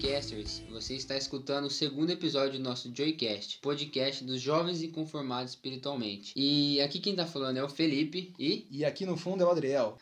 Joycasters, você está escutando o segundo episódio do nosso Joycast, podcast dos jovens inconformados espiritualmente. E aqui quem tá falando é o Felipe e. E aqui no fundo é o Adriel.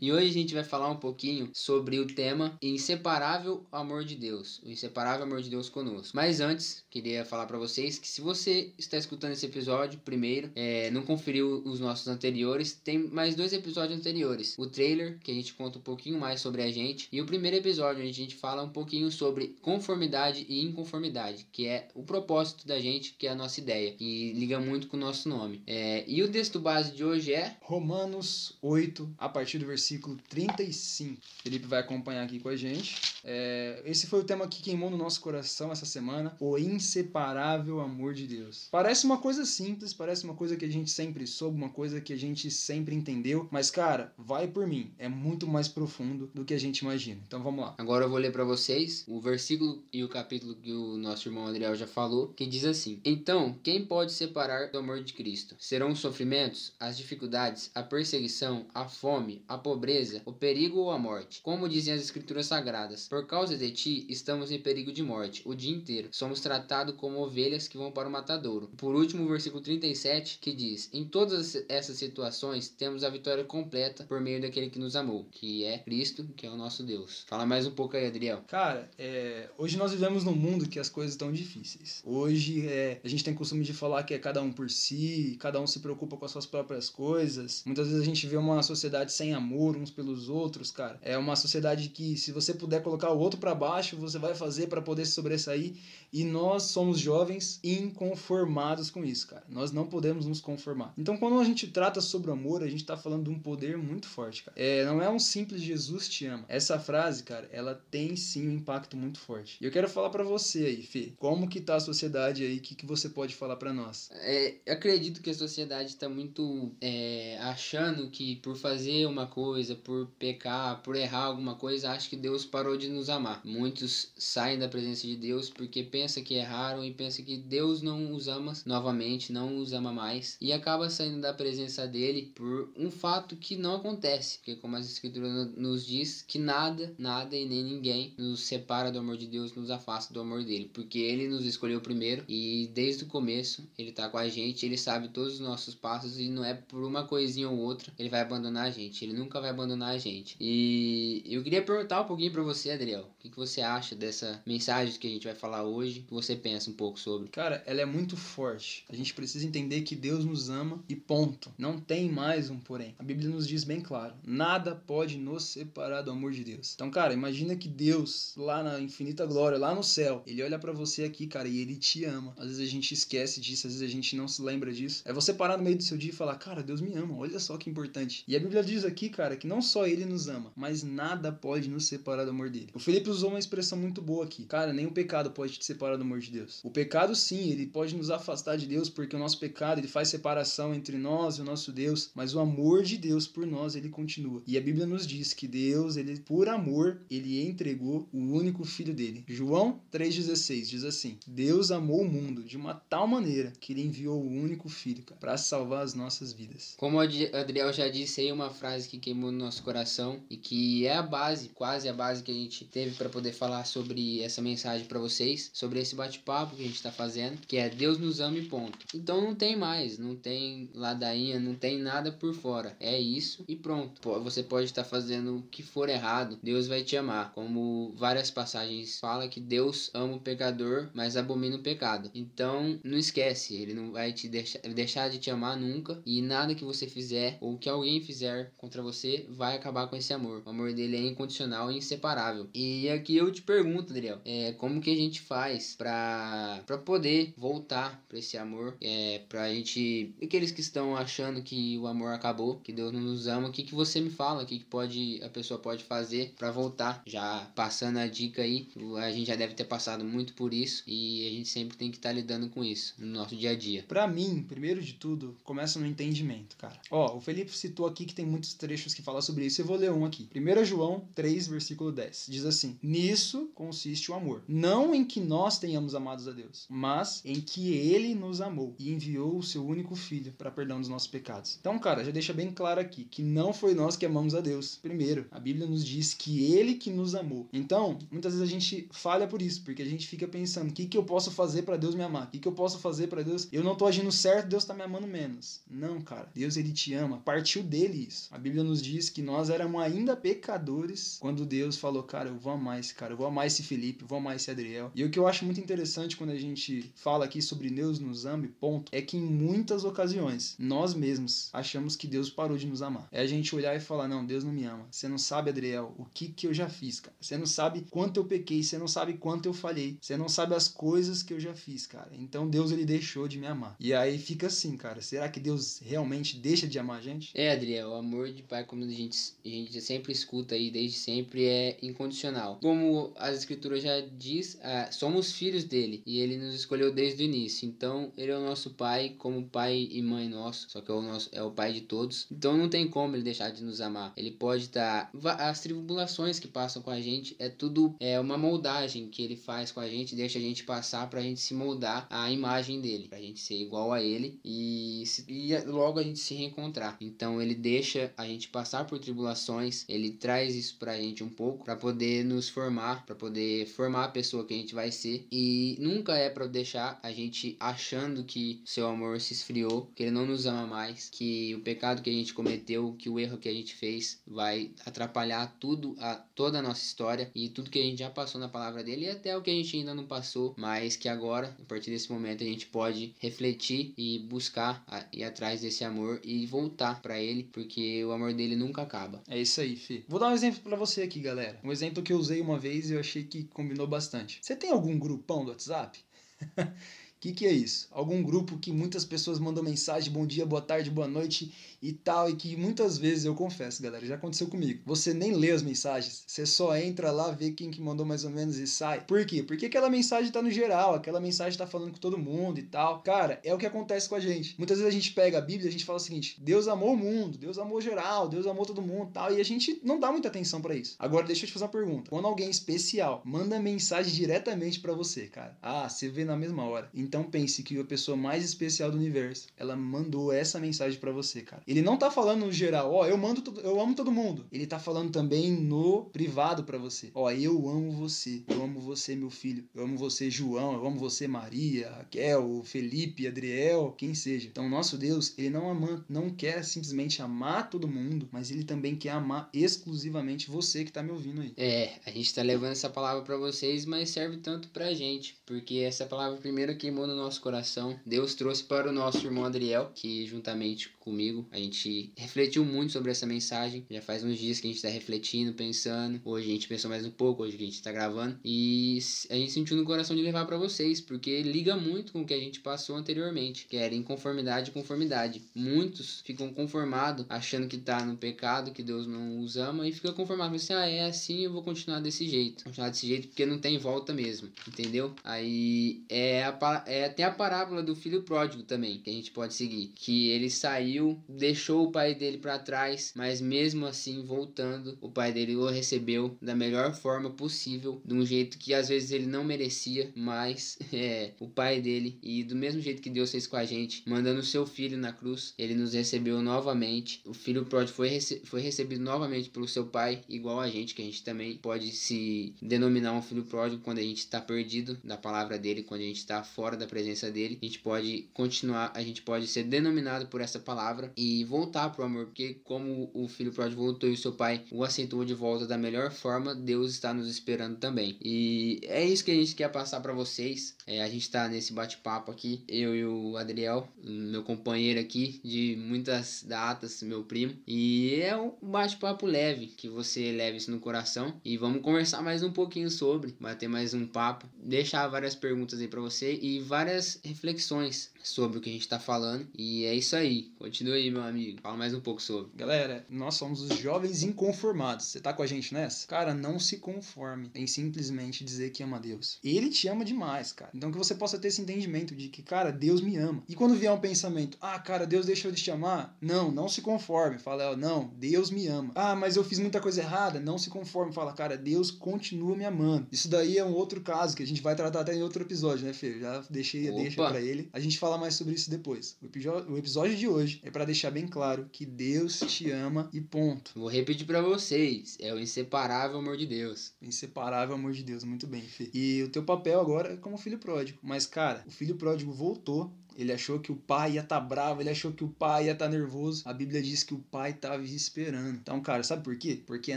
e hoje a gente vai falar um pouquinho sobre o tema Inseparável Amor de Deus, o inseparável amor de Deus conosco. Mas antes, queria falar para vocês que se você está escutando esse episódio primeiro, é, não conferiu os nossos anteriores, tem mais dois episódios anteriores. O trailer, que a gente conta um pouquinho mais sobre a gente, e o primeiro episódio, onde a gente fala um pouquinho sobre conformidade e inconformidade, que é o propósito da gente, que é a nossa ideia, e liga muito com o nosso nome. É, e o texto base de hoje é Romanos 8, a partir do versículo 35. Felipe vai acompanhar aqui com a gente. É, esse foi o tema que queimou no nosso coração essa semana: o inseparável amor de Deus. Parece uma coisa simples, parece uma coisa que a gente sempre soube, uma coisa que a gente sempre entendeu, mas cara, vai por mim, é muito mais profundo do que a gente imagina. Então vamos lá. Agora eu vou ler para vocês o versículo e o capítulo que o nosso irmão Adriel já falou, que diz assim: Então, quem pode separar do amor de Cristo? Serão os sofrimentos, as dificuldades, a perseguição, a fome, a pobreza, o perigo ou a morte? Como dizem as escrituras sagradas, por causa de ti estamos em perigo de morte o dia inteiro. Somos tratados como ovelhas que vão para o matadouro. Por último, o versículo 37 que diz: Em todas essas situações temos a vitória completa por meio daquele que nos amou, que é Cristo, que é o nosso Deus. Fala mais um pouco aí, Adriel. Cara, é, hoje nós vivemos num mundo que as coisas estão difíceis. Hoje é, a gente tem costume de falar que é cada um por si, cada um se preocupa com as suas próprias coisas. Muitas vezes a gente vê uma sociedade sem amor uns pelos outros, cara. É uma sociedade que se você puder colocar o outro para baixo, você vai fazer para poder se sobressair. E nós somos jovens inconformados com isso, cara. Nós não podemos nos conformar. Então, quando a gente trata sobre o amor, a gente tá falando de um poder muito forte, cara. É, não é um simples Jesus te ama. Essa frase, cara, ela tem sim um impacto muito forte. E eu quero falar para você aí, Fê, como que tá a sociedade aí, o que, que você pode falar para nós? É, eu acredito que a sociedade tá muito é, achando que por fazer uma coisa, por pecar, por errar alguma coisa, acha que Deus parou de nos amar. Muitos saem da presença de Deus porque pensa que erraram e pensa que Deus não os ama novamente, não os ama mais e acaba saindo da presença dele por um fato que não acontece, porque como as escrituras nos diz que nada, nada e nem ninguém nos separa do amor de Deus, nos afasta do amor dele, porque ele nos escolheu primeiro e desde o começo ele tá com a gente, ele sabe todos os nossos passos e não é por uma coisinha ou outra ele vai abandonar a gente, ele nunca vai abandonar a gente. E eu queria perguntar um pouquinho para você, Adriel, o que, que você acha dessa mensagem que a gente vai falar hoje, que você pensa um pouco sobre? Cara, ela é muito forte. A gente precisa entender que Deus nos ama e ponto. Não tem mais um porém. A Bíblia nos diz bem claro: nada pode nos separar do amor de Deus. Então, cara, imagina que Deus, lá na infinita glória, lá no céu, ele olha para você aqui, cara, e ele te ama. Às vezes a gente esquece disso, às vezes a gente não se lembra disso. É você parar no meio do seu dia e falar: cara, Deus me ama, olha só que importante. E a Bíblia diz aqui, cara, que não só ele nos ama, mas nada pode nos separar do amor dele. O Felipe usou uma expressão muito boa aqui. Cara, nem o pecado pode te separar do amor de Deus. O pecado, sim, ele pode nos afastar de Deus, porque o nosso pecado ele faz separação entre nós e o nosso Deus, mas o amor de Deus por nós ele continua. E a Bíblia nos diz que Deus, ele por amor, ele entregou o único filho dele. João 3:16 diz assim: Deus amou o mundo de uma tal maneira que ele enviou o único filho para salvar as nossas vidas. Como o Adriel já disse aí uma frase que queimou no nosso coração e que é a base, quase a base que a gente teve para poder falar sobre essa mensagem para vocês, sobre esse bate-papo que a gente está fazendo, que é Deus nos ama e ponto. Então não tem mais, não tem ladainha, não tem nada por fora. É isso e pronto. Você pode estar fazendo o que for errado, Deus vai te amar. Como várias passagens fala que Deus ama o pecador, mas abomina o pecado. Então não esquece, ele não vai te deixar, deixar de te amar nunca e nada que você fizer ou que alguém fizer contra você vai acabar com esse amor. O amor dele é incondicional e inseparável. E aqui eu te pergunto, Adriel, é, como que a gente faz para para poder voltar para esse amor? É, pra gente, aqueles que estão achando que o amor acabou, que Deus não nos ama, o que que você me fala? O que que pode a pessoa pode fazer para voltar? Já passando a dica aí, a gente já deve ter passado muito por isso e a gente sempre tem que estar tá lidando com isso no nosso dia a dia. Para mim, primeiro de tudo, começa no entendimento, cara. Ó, o Felipe citou aqui que tem muitos trechos que falam sobre isso. Eu vou ler um aqui. 1 João 3, versículo 10. Diz assim: Nisso consiste o amor. Não em que nós tenhamos amados a Deus, mas em que ele nos amou e enviou o seu único filho para perdão dos nossos pecados. Então, cara, já deixa bem claro aqui que não foi nós que amamos a Deus. Primeiro, a Bíblia nos diz que ele que nos amou. Então, muitas vezes a gente gente falha por isso, porque a gente fica pensando: o que, que eu posso fazer para Deus me amar? O que, que eu posso fazer para Deus? Eu não tô agindo certo, Deus tá me amando menos. Não, cara. Deus, ele te ama. Partiu dele isso. A Bíblia nos diz que nós éramos ainda pecadores quando Deus falou: cara, eu vou amar esse cara, eu vou amar esse Felipe, eu vou amar esse Adriel. E o que eu acho muito interessante quando a gente fala aqui sobre Deus nos ama, ponto, é que em muitas ocasiões nós mesmos achamos que Deus parou de nos amar. É a gente olhar e falar: não, Deus não me ama. Você não sabe, Adriel, o que que eu já fiz, cara. Você não sabe quanto eu pequei, você não sabe quanto eu falhei, você não sabe as coisas que eu já fiz, cara. Então Deus ele deixou de me amar. E aí fica assim, cara. Será que Deus realmente deixa de amar a gente? É, Adriel, o amor de pai, como a gente, a gente sempre escuta aí desde sempre, é incondicional. Como as escrituras já diz, ah, somos filhos dele e ele nos escolheu desde o início. Então ele é o nosso pai, como pai e mãe nosso, só que é o nosso é o pai de todos. Então não tem como ele deixar de nos amar. Ele pode estar tá, as tribulações que passam com a gente é tudo é uma moldagem que ele faz com a gente, deixa a gente passar pra gente se moldar à imagem dele, pra gente ser igual a ele e, e logo a gente se reencontrar. Então ele deixa a gente passar por tribulações, ele traz isso pra gente um pouco para poder nos formar, para poder formar a pessoa que a gente vai ser e nunca é para deixar a gente achando que seu amor se esfriou, que ele não nos ama mais, que o pecado que a gente cometeu, que o erro que a gente fez vai atrapalhar tudo a toda a nossa história e tudo que a gente já passou na palavra dele e até o que a gente ainda não passou, mas que agora, a partir desse momento, a gente pode refletir e buscar a, ir atrás desse amor e voltar para ele, porque o amor dele nunca acaba. É isso aí, Fih. Vou dar um exemplo para você aqui, galera. Um exemplo que eu usei uma vez e eu achei que combinou bastante. Você tem algum grupão do WhatsApp? O que, que é isso? Algum grupo que muitas pessoas mandam mensagem, bom dia, boa tarde, boa noite e tal, e que muitas vezes, eu confesso, galera, já aconteceu comigo. Você nem lê as mensagens, você só entra lá, vê quem que mandou mais ou menos e sai. Por quê? Porque aquela mensagem tá no geral, aquela mensagem tá falando com todo mundo e tal. Cara, é o que acontece com a gente. Muitas vezes a gente pega a Bíblia e a gente fala o seguinte: Deus amou o mundo, Deus amou geral, Deus amou todo mundo tal, e a gente não dá muita atenção para isso. Agora, deixa eu te fazer uma pergunta. Quando alguém especial manda mensagem diretamente para você, cara, ah, você vê na mesma hora. Então pense que a pessoa mais especial do universo, ela mandou essa mensagem para você, cara. Ele não tá falando no geral, ó, eu mando, eu amo todo mundo. Ele tá falando também no privado para você. Ó, eu amo você. Eu amo você, meu filho. Eu amo você, João. Eu amo você, Maria, Raquel, Felipe, Adriel, quem seja. Então, nosso Deus, ele não ama, não quer simplesmente amar todo mundo, mas ele também quer amar exclusivamente você que tá me ouvindo aí. É, a gente tá levando essa palavra para vocês, mas serve tanto pra gente, porque essa palavra primeiro no nosso coração. Deus trouxe para o nosso irmão Adriel, que juntamente comigo a gente refletiu muito sobre essa mensagem. Já faz uns dias que a gente está refletindo, pensando. Hoje a gente pensou mais um pouco, hoje a gente está gravando. E a gente sentiu no coração de levar para vocês, porque liga muito com o que a gente passou anteriormente, que era inconformidade e conformidade. Muitos ficam conformados, achando que tá no pecado, que Deus não os ama, e fica conformado, assim, ah, é assim, eu vou continuar desse jeito. Continuar desse jeito porque não tem volta mesmo, entendeu? Aí é, a, é tem a parábola do filho pródigo também, que a gente pode seguir. Que ele saiu, deixou o pai dele para trás, mas mesmo assim, voltando, o pai dele o recebeu da melhor forma possível, de um jeito que às vezes ele não merecia, mas é o pai dele. E do mesmo jeito que Deus fez com a gente, mandando seu filho na cruz, ele nos recebeu novamente. O filho pródigo foi, rece foi recebido novamente pelo seu pai, igual a gente, que a gente também pode se denominar um filho pródigo quando a gente está perdido da palavra dele, quando a gente está fora da presença dele, a gente pode continuar, a gente pode ser denominado por essa palavra e voltar pro amor, porque como o filho pródigo voltou e o seu pai o aceitou de volta da melhor forma, Deus está nos esperando também. E é isso que a gente quer passar para vocês. É, a gente está nesse bate-papo aqui, eu e o Adriel, meu companheiro aqui de muitas datas, meu primo, e é um bate-papo leve, que você leve isso no coração e vamos conversar mais um pouquinho sobre, bater mais um papo, deixar várias perguntas aí para você e várias reflexões sobre o que a gente está falando. E é isso aí. Continue aí, meu amigo. Fala mais um pouco sobre. Galera, nós somos os jovens inconformados. Você tá com a gente nessa? Cara, não se conforme em simplesmente dizer que ama Deus. Ele te ama demais, cara. Então que você possa ter esse entendimento de que, cara, Deus me ama. E quando vier um pensamento, ah, cara, Deus deixou de te amar, não, não se conforme. Fala, não, Deus me ama. Ah, mas eu fiz muita coisa errada, não se conforme. Fala, cara, Deus continua me amando. Isso daí é um outro caso que a gente vai tratar até em outro episódio, né, Fê? Já deixei, deixa para ele. A gente fala falar mais sobre isso depois. O episódio, de hoje é para deixar bem claro que Deus te ama e ponto. Vou repetir para vocês, é o inseparável amor de Deus. Inseparável amor de Deus, muito bem, Fê. E o teu papel agora é como filho pródigo. Mas, cara, o filho pródigo voltou ele achou que o pai ia estar tá bravo, ele achou que o pai ia estar tá nervoso. A Bíblia diz que o pai estava esperando. Então, cara, sabe por quê? Porque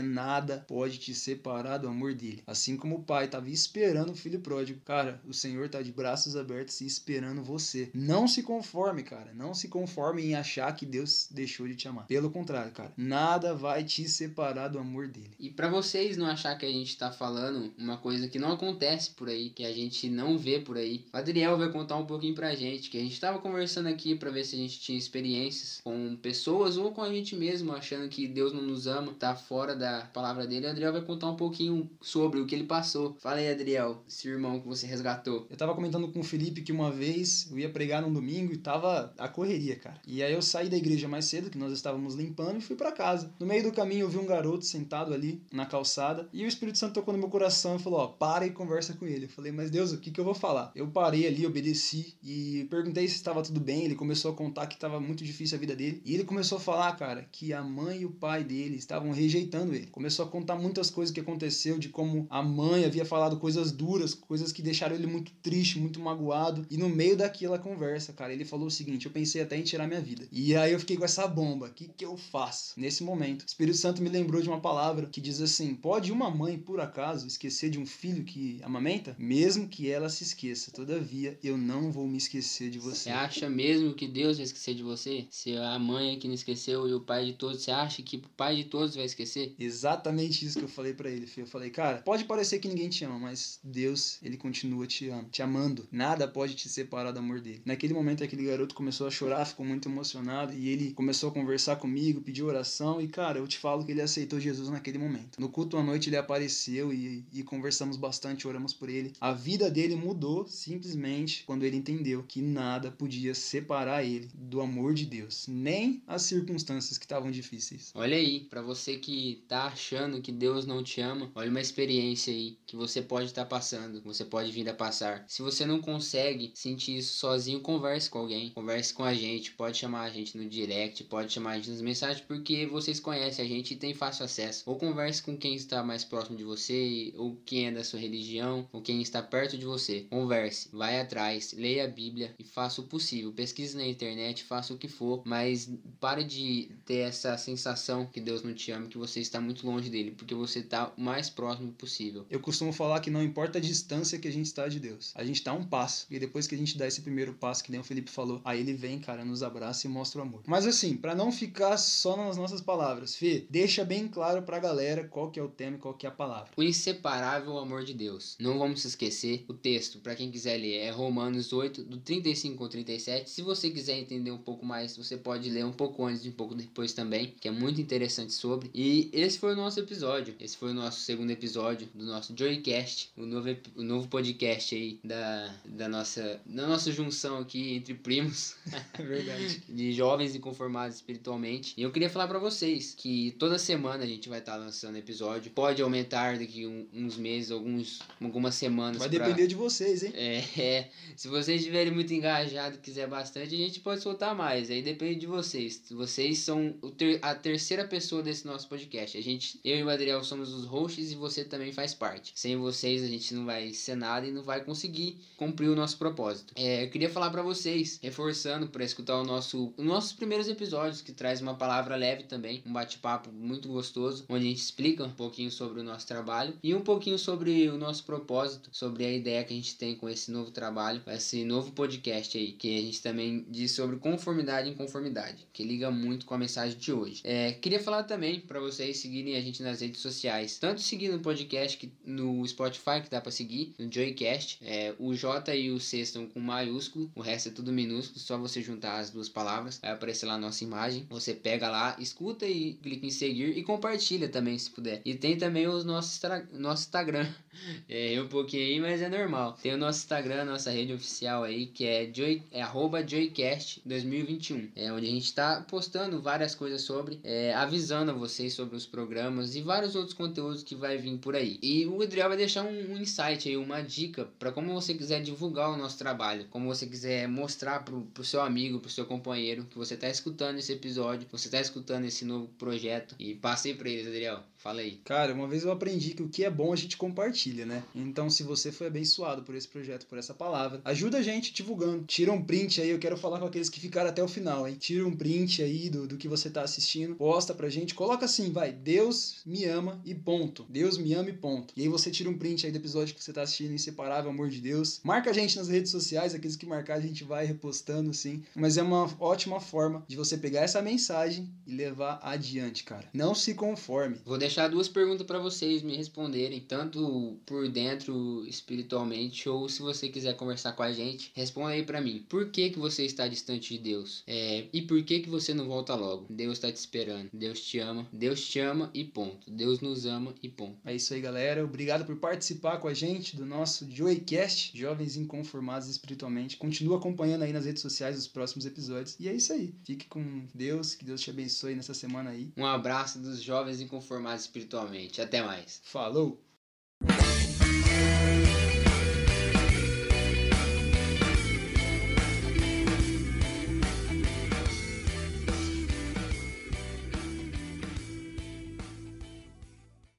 nada pode te separar do amor dele. Assim como o pai estava esperando o filho pródigo. Cara, o Senhor está de braços abertos e esperando você. Não se conforme, cara. Não se conforme em achar que Deus deixou de te amar. Pelo contrário, cara. Nada vai te separar do amor dele. E para vocês não achar que a gente está falando uma coisa que não acontece por aí, que a gente não vê por aí, o Adriel vai contar um pouquinho pra gente que a gente gente estava conversando aqui para ver se a gente tinha experiências com pessoas ou com a gente mesmo, achando que Deus não nos ama, tá fora da palavra dele. O Adriel vai contar um pouquinho sobre o que ele passou. Fala aí, Adriel, esse irmão que você resgatou. Eu tava comentando com o Felipe que uma vez eu ia pregar num domingo e tava a correria, cara. E aí eu saí da igreja mais cedo, que nós estávamos limpando, e fui para casa. No meio do caminho eu vi um garoto sentado ali na calçada e o Espírito Santo tocou no meu coração e falou: Ó, para e conversa com ele. Eu falei, mas Deus, o que, que eu vou falar? Eu parei ali, obedeci e perguntei se estava tudo bem, ele começou a contar que estava muito difícil a vida dele. E ele começou a falar, cara, que a mãe e o pai dele estavam rejeitando ele. Começou a contar muitas coisas que aconteceu, de como a mãe havia falado coisas duras, coisas que deixaram ele muito triste, muito magoado. E no meio daquela conversa, cara, ele falou o seguinte: eu pensei até em tirar minha vida. E aí eu fiquei com essa bomba. O que, que eu faço? Nesse momento, o Espírito Santo me lembrou de uma palavra que diz assim: pode uma mãe, por acaso, esquecer de um filho que amamenta? Mesmo que ela se esqueça, todavia eu não vou me esquecer de você. Você acha mesmo que Deus vai esquecer de você? Se a mãe é que não esqueceu e o pai de todos, você acha que o pai de todos vai esquecer? Exatamente isso que eu falei para ele, filho. Eu falei, cara, pode parecer que ninguém te ama, mas Deus, ele continua te amando, te amando. Nada pode te separar do amor dele. Naquele momento, aquele garoto começou a chorar, ficou muito emocionado e ele começou a conversar comigo, pediu oração e, cara, eu te falo que ele aceitou Jesus naquele momento. No culto à noite ele apareceu e, e conversamos bastante, oramos por ele. A vida dele mudou simplesmente quando ele entendeu que nada nada podia separar ele do amor de Deus, nem as circunstâncias que estavam difíceis. Olha aí, para você que tá achando que Deus não te ama, olha uma experiência aí que você pode estar tá passando, você pode vir a passar. Se você não consegue sentir isso sozinho, converse com alguém, converse com a gente, pode chamar a gente no direct, pode chamar a gente nas mensagens, porque vocês conhecem a gente e tem fácil acesso. Ou converse com quem está mais próximo de você, ou quem é da sua religião, ou quem está perto de você. Converse, vai atrás, leia a Bíblia e faça faça o possível. Pesquise na internet, faça o que for, mas pare de ter essa sensação que Deus não te ama, que você está muito longe dele, porque você está o mais próximo possível. Eu costumo falar que não importa a distância que a gente está de Deus, a gente está um passo, e depois que a gente dá esse primeiro passo, que nem o Felipe falou, aí ele vem, cara, nos abraça e mostra o amor. Mas assim, para não ficar só nas nossas palavras, Fê, deixa bem claro pra galera qual que é o tema e qual que é a palavra. O inseparável amor de Deus. Não vamos esquecer, o texto, para quem quiser ler, é Romanos 8, do 35 37. Se você quiser entender um pouco mais, você pode ler um pouco antes e um pouco depois também, que é muito interessante sobre. E esse foi o nosso episódio. Esse foi o nosso segundo episódio do nosso Joycast, o novo, o novo podcast aí da, da, nossa, da nossa junção aqui entre primos. É verdade. de jovens inconformados espiritualmente. E eu queria falar para vocês que toda semana a gente vai estar tá lançando episódio. Pode aumentar daqui um, uns meses, alguns, algumas semanas. Vai pra... depender de vocês, hein? É, é. Se vocês estiverem muito engajados engajado quiser bastante, a gente pode soltar mais. Aí depende de vocês. Vocês são ter, a terceira pessoa desse nosso podcast. A gente, eu e o Adriel somos os hosts e você também faz parte. Sem vocês a gente não vai ser nada e não vai conseguir cumprir o nosso propósito. É, eu queria falar para vocês, reforçando para escutar o nosso, os nossos primeiros episódios que traz uma palavra leve também, um bate-papo muito gostoso, onde a gente explica um pouquinho sobre o nosso trabalho e um pouquinho sobre o nosso propósito, sobre a ideia que a gente tem com esse novo trabalho, esse novo podcast aí que a gente também diz sobre conformidade e inconformidade, que liga muito com a mensagem de hoje. É, queria falar também para vocês seguirem a gente nas redes sociais, tanto seguindo o podcast que, no Spotify, que dá para seguir, no Joycast, é, o J e o C estão com maiúsculo, o resto é tudo minúsculo, só você juntar as duas palavras, vai aparecer lá a nossa imagem, você pega lá, escuta e clica em seguir e compartilha também se puder. E tem também o nosso, nosso Instagram, é um pouquinho aí, mas é normal. Tem o nosso Instagram, nossa rede oficial aí, que é Joy, é arroba Joycast 2021. É onde a gente está postando várias coisas sobre, é, avisando a vocês sobre os programas e vários outros conteúdos que vai vir por aí. E o Adriel vai deixar um, um insight aí, uma dica para como você quiser divulgar o nosso trabalho, como você quiser mostrar pro, pro seu amigo, pro seu companheiro que você está escutando esse episódio, você está escutando esse novo projeto e passei para eles, Adriel. Fala aí. Cara, uma vez eu aprendi que o que é bom a gente compartilha, né? Então, se você foi abençoado por esse projeto, por essa palavra, ajuda a gente divulgando. Tira um print aí, eu quero falar com aqueles que ficaram até o final, hein? Tira um print aí do, do que você tá assistindo, posta pra gente, coloca assim, vai, Deus me ama e ponto. Deus me ama e ponto. E aí você tira um print aí do episódio que você tá assistindo, Inseparável Amor de Deus. Marca a gente nas redes sociais, aqueles que marcar a gente vai repostando, sim. Mas é uma ótima forma de você pegar essa mensagem e levar adiante, cara. Não se conforme. Vou deixar deixar duas perguntas para vocês me responderem, tanto por dentro espiritualmente ou se você quiser conversar com a gente, responda aí para mim. Por que que você está distante de Deus? É, e por que que você não volta logo? Deus está te esperando. Deus te ama. Deus te ama e ponto. Deus nos ama e ponto. É isso aí, galera. Obrigado por participar com a gente do nosso Joeycast, Jovens Inconformados Espiritualmente. Continua acompanhando aí nas redes sociais os próximos episódios. E é isso aí. Fique com Deus, que Deus te abençoe nessa semana aí. Um abraço dos jovens inconformados espiritualmente. Até mais. Falou!